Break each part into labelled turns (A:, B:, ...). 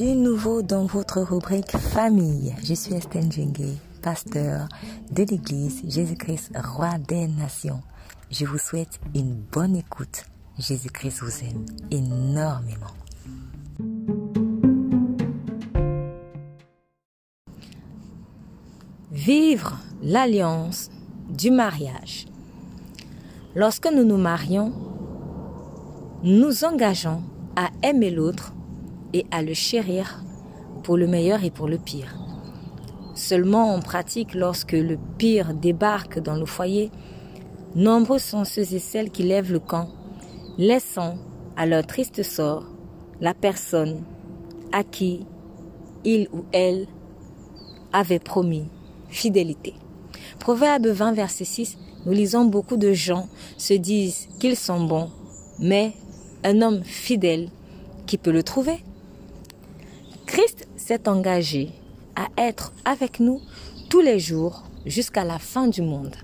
A: Nouveau dans votre rubrique famille. Je suis Estelle Djengue, pasteur de l'église Jésus-Christ, roi des nations. Je vous souhaite une bonne écoute. Jésus-Christ vous aime énormément. Vivre l'alliance du mariage. Lorsque nous nous marions, nous engageons à aimer l'autre et à le chérir pour le meilleur et pour le pire. Seulement en pratique, lorsque le pire débarque dans le foyer, nombreux sont ceux et celles qui lèvent le camp, laissant à leur triste sort la personne à qui il ou elle avait promis fidélité. Proverbe 20, verset 6, nous lisons beaucoup de gens se disent qu'ils sont bons, mais un homme fidèle, qui peut le trouver? S'est engagé à être avec nous tous les jours jusqu'à la fin du monde.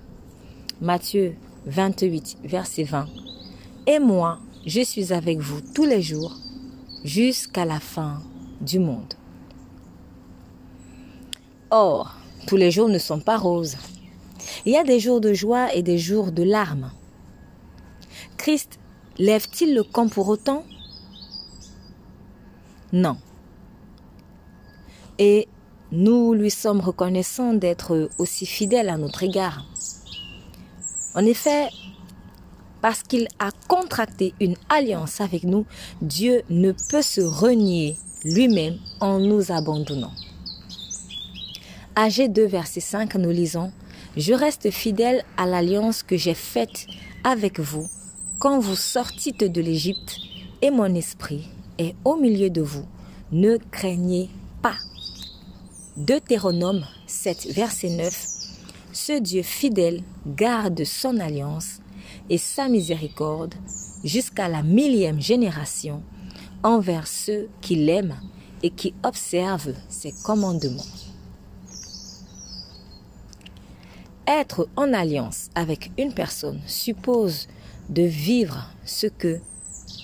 A: Matthieu 28, verset 20. Et moi, je suis avec vous tous les jours jusqu'à la fin du monde. Or, tous les jours ne sont pas roses. Il y a des jours de joie et des jours de larmes. Christ lève-t-il le camp pour autant? Non. Et nous lui sommes reconnaissants d'être aussi fidèle à notre égard. En effet, parce qu'il a contracté une alliance avec nous, Dieu ne peut se renier lui-même en nous abandonnant. Ag 2, verset 5, nous lisons Je reste fidèle à l'alliance que j'ai faite avec vous quand vous sortîtes de l'Égypte, et mon esprit est au milieu de vous. Ne craignez. Deutéronome 7, verset 9 Ce Dieu fidèle garde son alliance et sa miséricorde jusqu'à la millième génération envers ceux qui l'aiment et qui observent ses commandements. Être en alliance avec une personne suppose de vivre ce que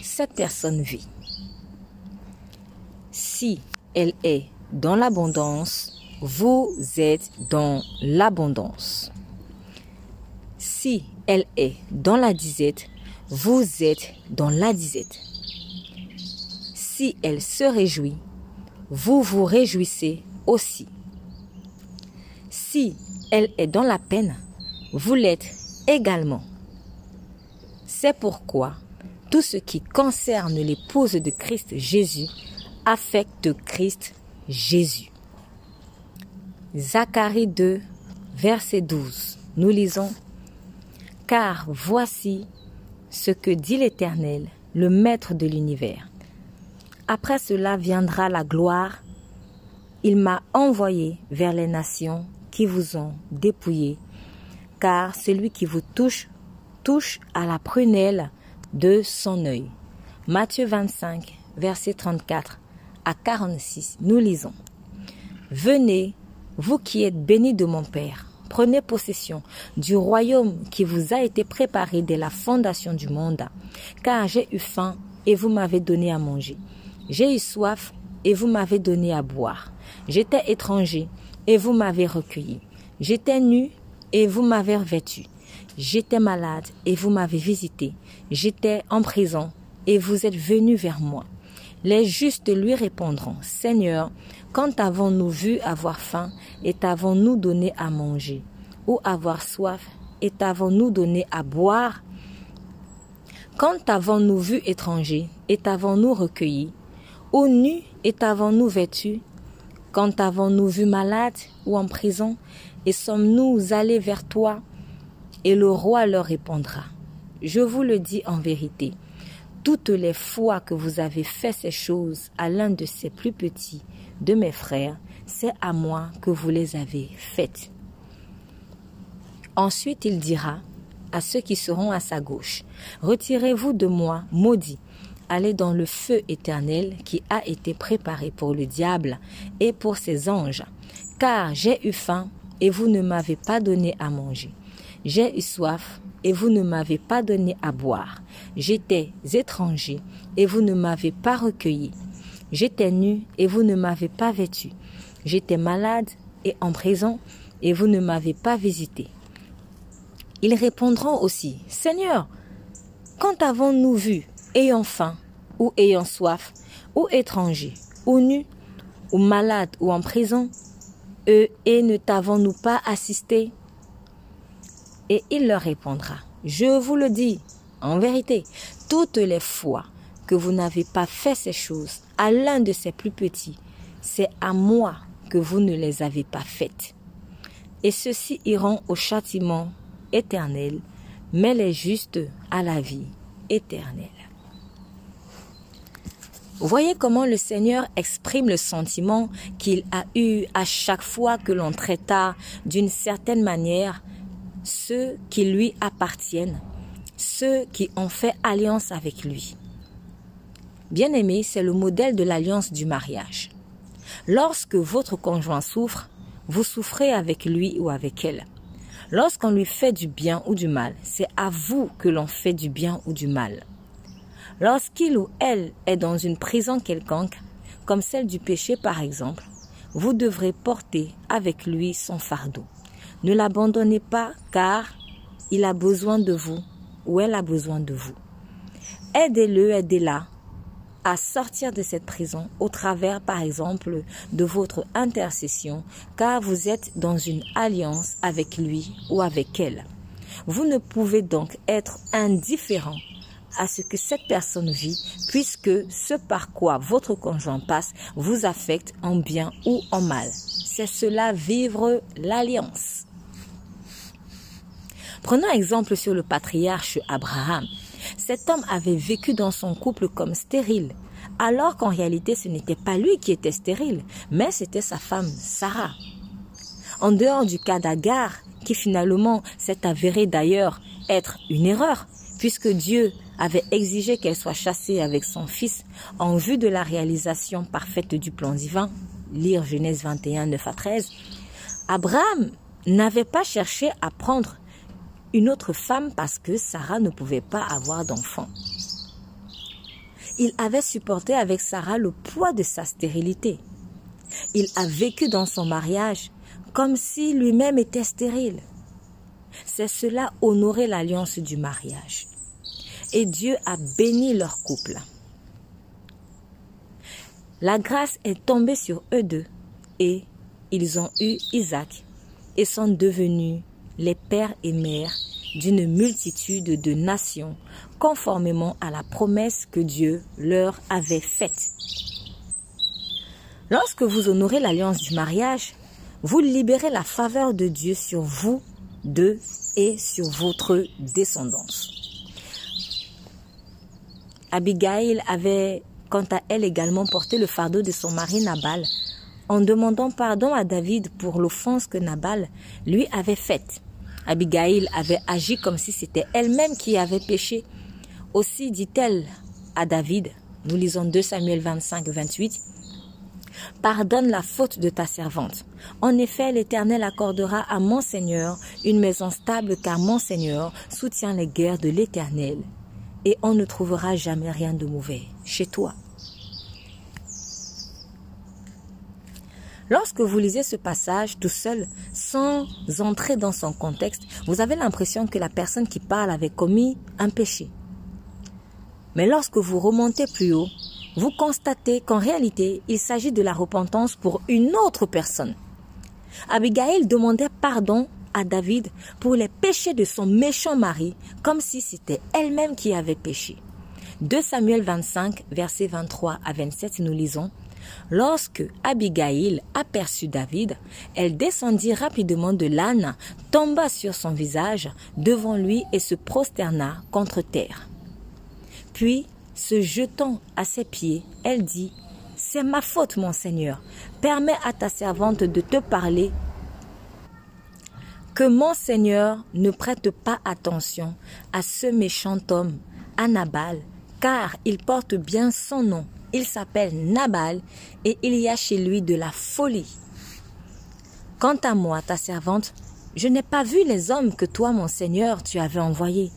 A: cette personne vit. Si elle est dans l'abondance, vous êtes dans l'abondance. Si elle est dans la disette, vous êtes dans la disette. Si elle se réjouit, vous vous réjouissez aussi. Si elle est dans la peine, vous l'êtes également. C'est pourquoi tout ce qui concerne l'épouse de Christ Jésus affecte Christ Jésus. Zacharie 2, verset 12. Nous lisons Car voici ce que dit l'Éternel, le Maître de l'univers. Après cela viendra la gloire. Il m'a envoyé vers les nations qui vous ont dépouillé, car celui qui vous touche, touche à la prunelle de son œil. Matthieu 25, verset 34 à 46, nous lisons. Venez, vous qui êtes bénis de mon Père, prenez possession du royaume qui vous a été préparé dès la fondation du monde, car j'ai eu faim et vous m'avez donné à manger. J'ai eu soif et vous m'avez donné à boire. J'étais étranger et vous m'avez recueilli. J'étais nu et vous m'avez revêtu. J'étais malade et vous m'avez visité. J'étais en prison et vous êtes venu vers moi. Les justes lui répondront, Seigneur, quand avons-nous vu avoir faim et t'avons-nous donné à manger? Ou avoir soif et t'avons-nous donné à boire? Quand avons-nous vu étranger et t'avons-nous recueilli Ou nu et t'avons-nous vêtu quand avons-nous vu malade ou en prison? Et sommes-nous allés vers toi? Et le roi leur répondra, Je vous le dis en vérité, toutes les fois que vous avez fait ces choses à l'un de ces plus petits de mes frères, c'est à moi que vous les avez faites. Ensuite il dira à ceux qui seront à sa gauche, Retirez-vous de moi, maudits, allez dans le feu éternel qui a été préparé pour le diable et pour ses anges. Car j'ai eu faim et vous ne m'avez pas donné à manger. J'ai eu soif et vous ne m'avez pas donné à boire. J'étais étranger et vous ne m'avez pas recueilli. J'étais nu et vous ne m'avez pas vêtu. J'étais malade et en prison et vous ne m'avez pas visité. Ils répondront aussi, Seigneur, quand avons-nous vu, ayant faim, ou ayant soif, ou étranger, ou nu, ou malade, ou en prison, eux et ne t'avons-nous pas assisté? Et il leur répondra, Je vous le dis, en vérité, toutes les fois que vous n'avez pas fait ces choses à l'un de ces plus petits, c'est à moi que vous ne les avez pas faites. Et ceux-ci iront au châtiment éternel, mais les justes à la vie éternelle. Voyez comment le Seigneur exprime le sentiment qu'il a eu à chaque fois que l'on traita d'une certaine manière ceux qui lui appartiennent, ceux qui ont fait alliance avec lui. Bien-aimé, c'est le modèle de l'alliance du mariage. Lorsque votre conjoint souffre, vous souffrez avec lui ou avec elle. Lorsqu'on lui fait du bien ou du mal, c'est à vous que l'on fait du bien ou du mal. Lorsqu'il ou elle est dans une prison quelconque, comme celle du péché par exemple, vous devrez porter avec lui son fardeau. Ne l'abandonnez pas car il a besoin de vous ou elle a besoin de vous. Aidez-le, aidez-la à sortir de cette prison au travers, par exemple, de votre intercession, car vous êtes dans une alliance avec lui ou avec elle. Vous ne pouvez donc être indifférent à ce que cette personne vit, puisque ce par quoi votre conjoint passe vous affecte en bien ou en mal. C'est cela vivre l'alliance. Prenons exemple sur le patriarche Abraham. Cet homme avait vécu dans son couple comme stérile, alors qu'en réalité ce n'était pas lui qui était stérile, mais c'était sa femme Sarah. En dehors du cas d'Agar, qui finalement s'est avéré d'ailleurs être une erreur, puisque Dieu avait exigé qu'elle soit chassée avec son fils en vue de la réalisation parfaite du plan divin, lire Genèse 21, 9 à 13, Abraham n'avait pas cherché à prendre une autre femme parce que Sarah ne pouvait pas avoir d'enfant. Il avait supporté avec Sarah le poids de sa stérilité. Il a vécu dans son mariage comme si lui-même était stérile. C'est cela honorer l'alliance du mariage et Dieu a béni leur couple. La grâce est tombée sur eux deux et ils ont eu Isaac et sont devenus les pères et mères d'une multitude de nations conformément à la promesse que Dieu leur avait faite. Lorsque vous honorez l'alliance du mariage, vous libérez la faveur de Dieu sur vous deux et sur votre descendance. Abigail avait quant à elle également porté le fardeau de son mari Nabal en demandant pardon à David pour l'offense que Nabal lui avait faite. Abigail avait agi comme si c'était elle-même qui avait péché. Aussi dit-elle à David, nous lisons 2 Samuel 25, 28, Pardonne la faute de ta servante. En effet, l'Éternel accordera à mon Seigneur une maison stable car mon Seigneur soutient les guerres de l'Éternel et on ne trouvera jamais rien de mauvais chez toi. Lorsque vous lisez ce passage tout seul, sans entrer dans son contexte, vous avez l'impression que la personne qui parle avait commis un péché. Mais lorsque vous remontez plus haut, vous constatez qu'en réalité, il s'agit de la repentance pour une autre personne. Abigail demandait pardon à David pour les péchés de son méchant mari, comme si c'était elle-même qui avait péché. 2 Samuel 25, versets 23 à 27, nous lisons Lorsque Abigail aperçut David, elle descendit rapidement de l'âne, tomba sur son visage devant lui et se prosterna contre terre. Puis, se jetant à ses pieds, elle dit C'est ma faute, mon Seigneur. Permets à ta servante de te parler que mon Seigneur ne prête pas attention à ce méchant homme, à Nabal, car il porte bien son nom. Il s'appelle Nabal et il y a chez lui de la folie. Quant à moi, ta servante, je n'ai pas vu les hommes que toi, mon Seigneur, tu avais envoyés.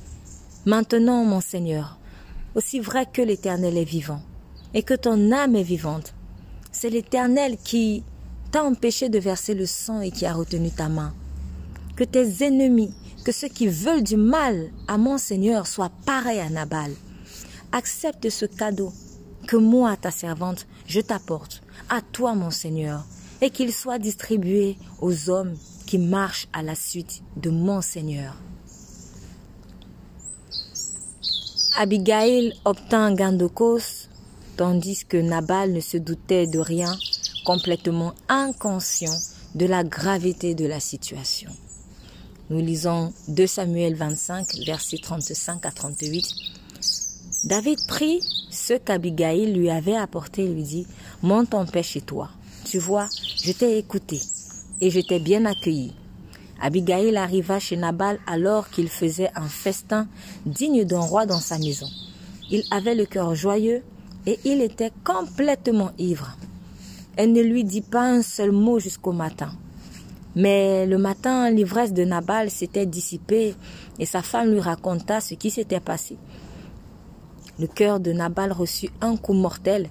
A: Maintenant, mon Seigneur, aussi vrai que l'Éternel est vivant, et que ton âme est vivante. C'est l'Éternel qui t'a empêché de verser le sang et qui a retenu ta main. Que tes ennemis, que ceux qui veulent du mal à mon Seigneur soient pareils à Nabal. Accepte ce cadeau que moi, ta servante, je t'apporte, à toi, mon Seigneur, et qu'il soit distribué aux hommes qui marchent à la suite de mon Seigneur. Abigail obtint gain de cause, tandis que Nabal ne se doutait de rien, complètement inconscient de la gravité de la situation. Nous lisons 2 Samuel 25, versets 35 à 38. David prit ce qu'Abigail lui avait apporté et lui dit, monte en paix chez toi. Tu vois, je t'ai écouté et je t'ai bien accueilli. Abigail arriva chez Nabal alors qu'il faisait un festin digne d'un roi dans sa maison. Il avait le cœur joyeux et il était complètement ivre. Elle ne lui dit pas un seul mot jusqu'au matin. Mais le matin, l'ivresse de Nabal s'était dissipée et sa femme lui raconta ce qui s'était passé. Le cœur de Nabal reçut un coup mortel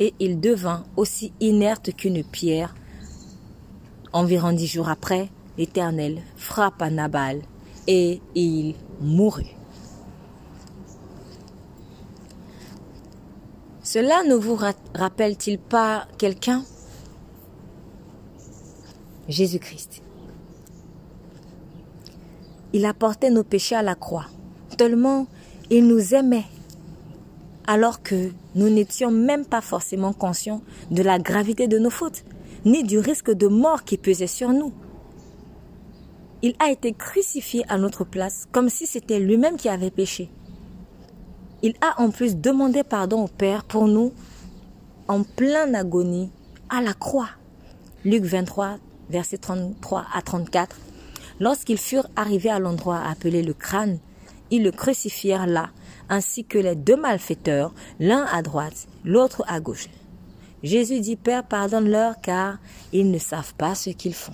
A: et il devint aussi inerte qu'une pierre. Environ dix jours après, l'Éternel frappa Nabal et il mourut. Cela ne vous rappelle-t-il pas quelqu'un? Jésus-Christ. Il a porté nos péchés à la croix, tellement il nous aimait, alors que nous n'étions même pas forcément conscients de la gravité de nos fautes, ni du risque de mort qui pesait sur nous. Il a été crucifié à notre place comme si c'était lui-même qui avait péché. Il a en plus demandé pardon au Père pour nous en pleine agonie à la croix. Luc 23, versets 33 à 34. Lorsqu'ils furent arrivés à l'endroit appelé le crâne, ils le crucifièrent là, ainsi que les deux malfaiteurs, l'un à droite, l'autre à gauche. Jésus dit, Père, pardonne-leur car ils ne savent pas ce qu'ils font.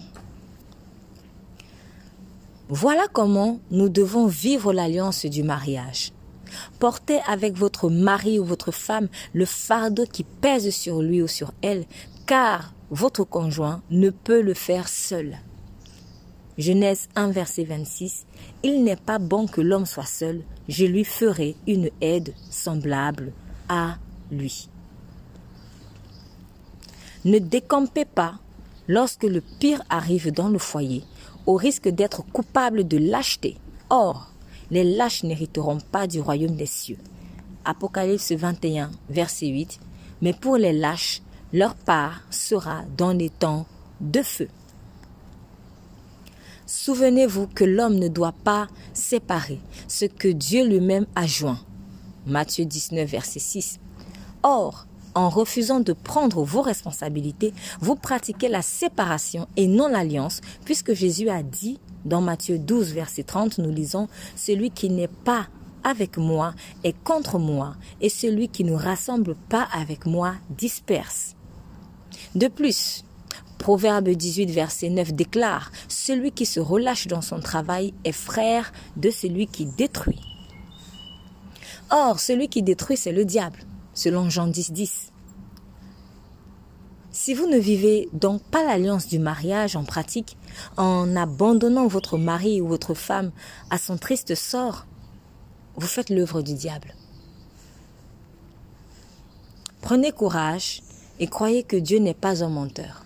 A: Voilà comment nous devons vivre l'alliance du mariage. Portez avec votre mari ou votre femme le fardeau qui pèse sur lui ou sur elle, car votre conjoint ne peut le faire seul. Genèse 1 verset 26. Il n'est pas bon que l'homme soit seul, je lui ferai une aide semblable à lui. Ne décampez pas lorsque le pire arrive dans le foyer, au risque d'être coupable de lâcheté. Or, les lâches n'hériteront pas du royaume des cieux. Apocalypse 21, verset 8. Mais pour les lâches, leur part sera dans les temps de feu. Souvenez-vous que l'homme ne doit pas séparer ce que Dieu lui-même a joint. Matthieu 19, verset 6. Or, en refusant de prendre vos responsabilités, vous pratiquez la séparation et non l'alliance, puisque Jésus a dit dans Matthieu 12, verset 30, nous lisons, Celui qui n'est pas avec moi est contre moi, et celui qui ne rassemble pas avec moi disperse. De plus, Proverbe 18, verset 9 déclare, Celui qui se relâche dans son travail est frère de celui qui détruit. Or, celui qui détruit, c'est le diable selon Jean 10, 10. Si vous ne vivez donc pas l'alliance du mariage en pratique, en abandonnant votre mari ou votre femme à son triste sort, vous faites l'œuvre du diable. Prenez courage et croyez que Dieu n'est pas un menteur.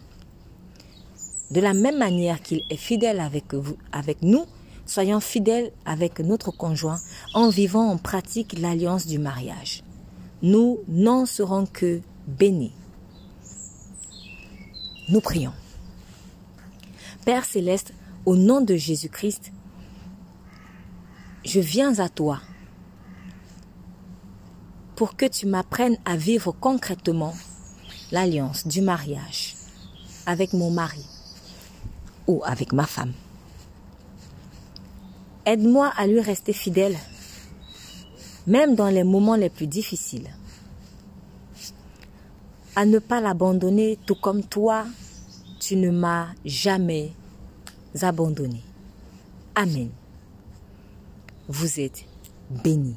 A: De la même manière qu'il est fidèle avec, vous, avec nous, soyons fidèles avec notre conjoint en vivant en pratique l'alliance du mariage nous n'en serons que bénis. Nous prions. Père céleste, au nom de Jésus-Christ, je viens à toi pour que tu m'apprennes à vivre concrètement l'alliance du mariage avec mon mari ou avec ma femme. Aide-moi à lui rester fidèle même dans les moments les plus difficiles. À ne pas l'abandonner tout comme toi, tu ne m'as jamais abandonné. Amen. Vous êtes bénis.